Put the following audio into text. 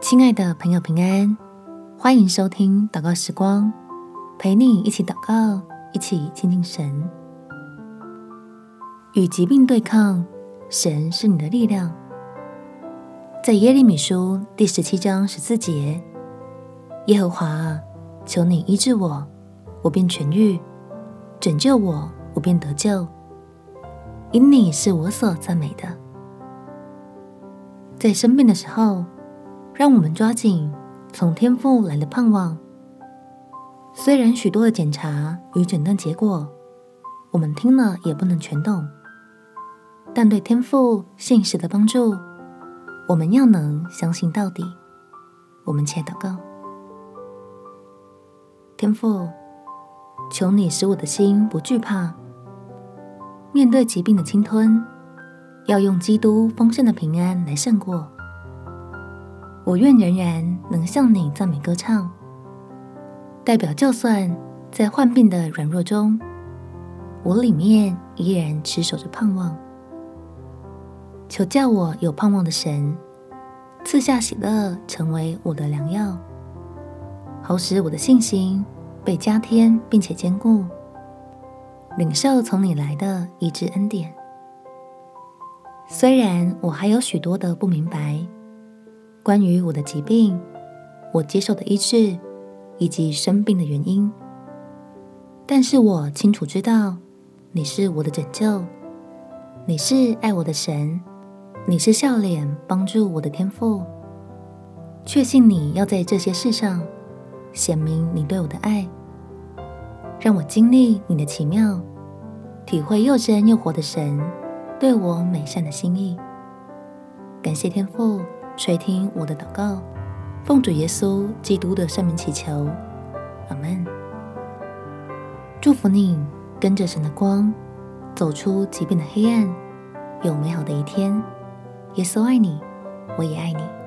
亲爱的朋友，平安，欢迎收听祷告时光，陪你一起祷告，一起亲近神。与疾病对抗，神是你的力量。在耶利米书第十七章十四节，耶和华，求你医治我，我便痊愈；拯救我，我便得救。因你是我所赞美的。在生病的时候，让我们抓紧从天赋来的盼望。虽然许多的检查与诊断结果，我们听了也不能全懂，但对天赋信实的帮助，我们要能相信到底。我们且祷告：天赋，求你使我的心不惧怕，面对疾病的侵吞，要用基督丰盛的平安来胜过。我愿仍然能向你赞美歌唱，代表就算在患病的软弱中，我里面依然持守着盼望。求叫我有盼望的神赐下喜乐，成为我的良药，好使我的信心被加添，并且坚固，领受从你来的医治恩典。虽然我还有许多的不明白。关于我的疾病，我接受的医治，以及生病的原因，但是我清楚知道，你是我的拯救，你是爱我的神，你是笑脸帮助我的天赋，确信你要在这些事上显明你对我的爱，让我经历你的奇妙，体会又真又活的神对我美善的心意。感谢天父。垂听我的祷告，奉主耶稣基督的圣名祈求，阿门。祝福你，跟着神的光，走出疾病的黑暗，有美好的一天。耶稣爱你，我也爱你。